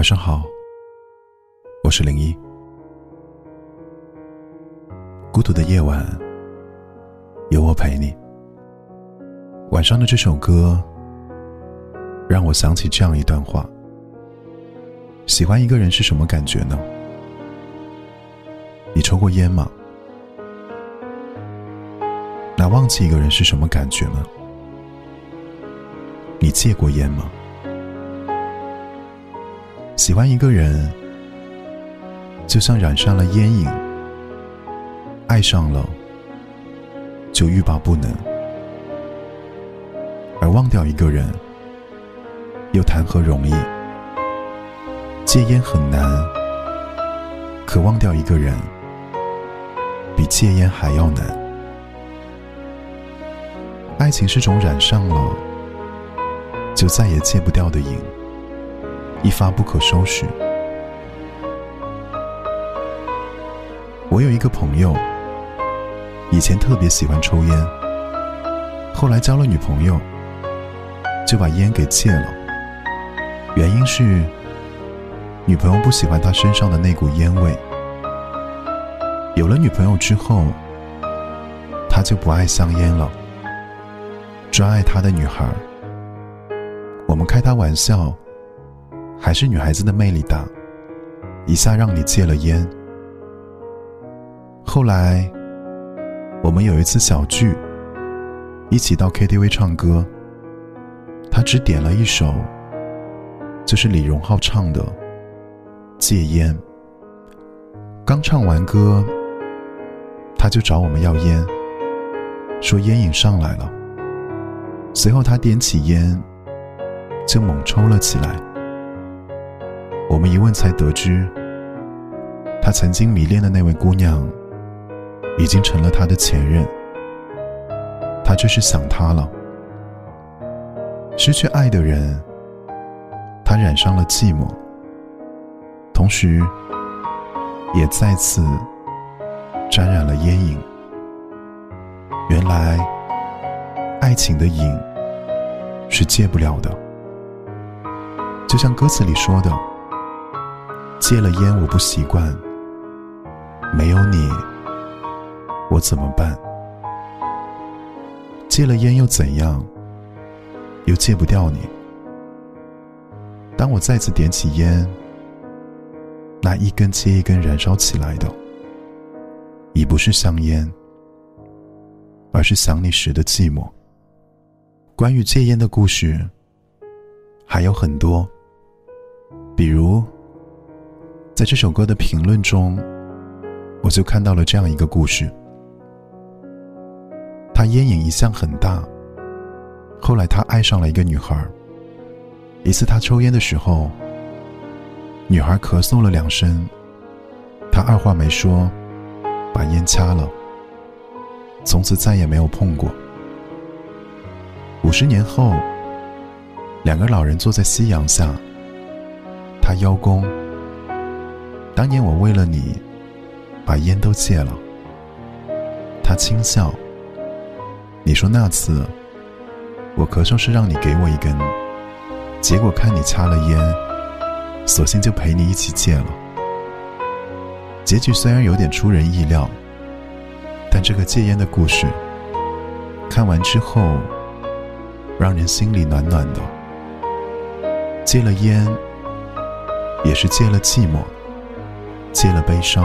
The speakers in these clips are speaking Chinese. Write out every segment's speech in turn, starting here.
晚上好，我是零一。孤独的夜晚，有我陪你。晚上的这首歌，让我想起这样一段话：喜欢一个人是什么感觉呢？你抽过烟吗？那忘记一个人是什么感觉呢？你戒过烟吗？喜欢一个人，就像染上了烟瘾，爱上了就欲罢不能；而忘掉一个人，又谈何容易？戒烟很难，可忘掉一个人，比戒烟还要难。爱情是种染上了就再也戒不掉的瘾。一发不可收拾。我有一个朋友，以前特别喜欢抽烟，后来交了女朋友，就把烟给戒了。原因是女朋友不喜欢他身上的那股烟味。有了女朋友之后，他就不爱香烟了，专爱他的女孩。我们开他玩笑。还是女孩子的魅力大，一下让你戒了烟。后来，我们有一次小聚，一起到 KTV 唱歌，他只点了一首，就是李荣浩唱的《戒烟》。刚唱完歌，他就找我们要烟，说烟瘾上来了。随后他点起烟，就猛抽了起来。我们一问才得知，他曾经迷恋的那位姑娘，已经成了他的前任。他这是想他了。失去爱的人，他染上了寂寞，同时，也再次沾染了烟瘾。原来，爱情的瘾是戒不了的，就像歌词里说的。戒了烟，我不习惯。没有你，我怎么办？戒了烟又怎样？又戒不掉你。当我再次点起烟，那一根接一根燃烧起来的，已不是香烟，而是想你时的寂寞。关于戒烟的故事还有很多，比如。在这首歌的评论中，我就看到了这样一个故事：他烟瘾一向很大，后来他爱上了一个女孩。一次他抽烟的时候，女孩咳嗽了两声，他二话没说，把烟掐了，从此再也没有碰过。五十年后，两个老人坐在夕阳下，他邀功。当年我为了你，把烟都戒了。他轻笑。你说那次，我咳嗽是让你给我一根，结果看你掐了烟，索性就陪你一起戒了。结局虽然有点出人意料，但这个戒烟的故事，看完之后，让人心里暖暖的。戒了烟，也是戒了寂寞。戒了悲伤，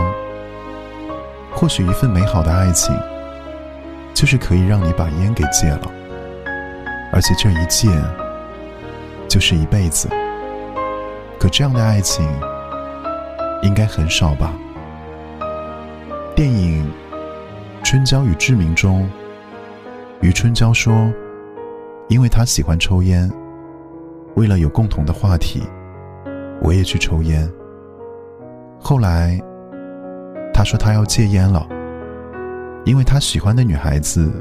或许一份美好的爱情，就是可以让你把烟给戒了，而且这一戒就是一辈子。可这样的爱情应该很少吧？电影《春娇与志明》中，余春娇说：“因为他喜欢抽烟，为了有共同的话题，我也去抽烟。”后来，他说他要戒烟了，因为他喜欢的女孩子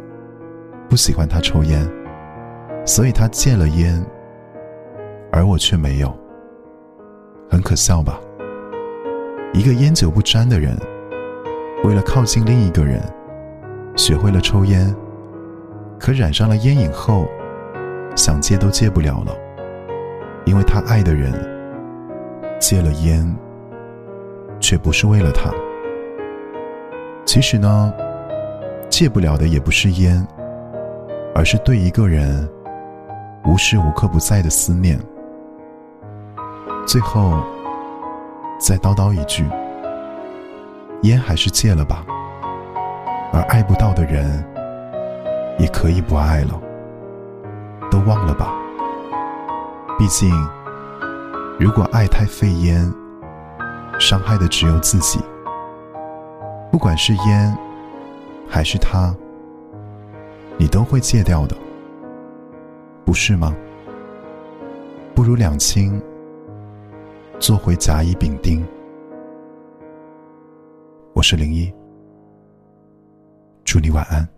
不喜欢他抽烟，所以他戒了烟，而我却没有。很可笑吧？一个烟酒不沾的人，为了靠近另一个人，学会了抽烟，可染上了烟瘾后，想戒都戒不了了，因为他爱的人戒了烟，却不是为了他。其实呢，戒不了的也不是烟，而是对一个人无时无刻不在的思念。最后，再叨叨一句：烟还是戒了吧。而爱不到的人，也可以不爱了，都忘了吧。毕竟，如果爱太费烟，伤害的只有自己。不管是烟，还是他，你都会戒掉的，不是吗？不如两清，做回甲乙丙丁。我是零一。祝你晚安。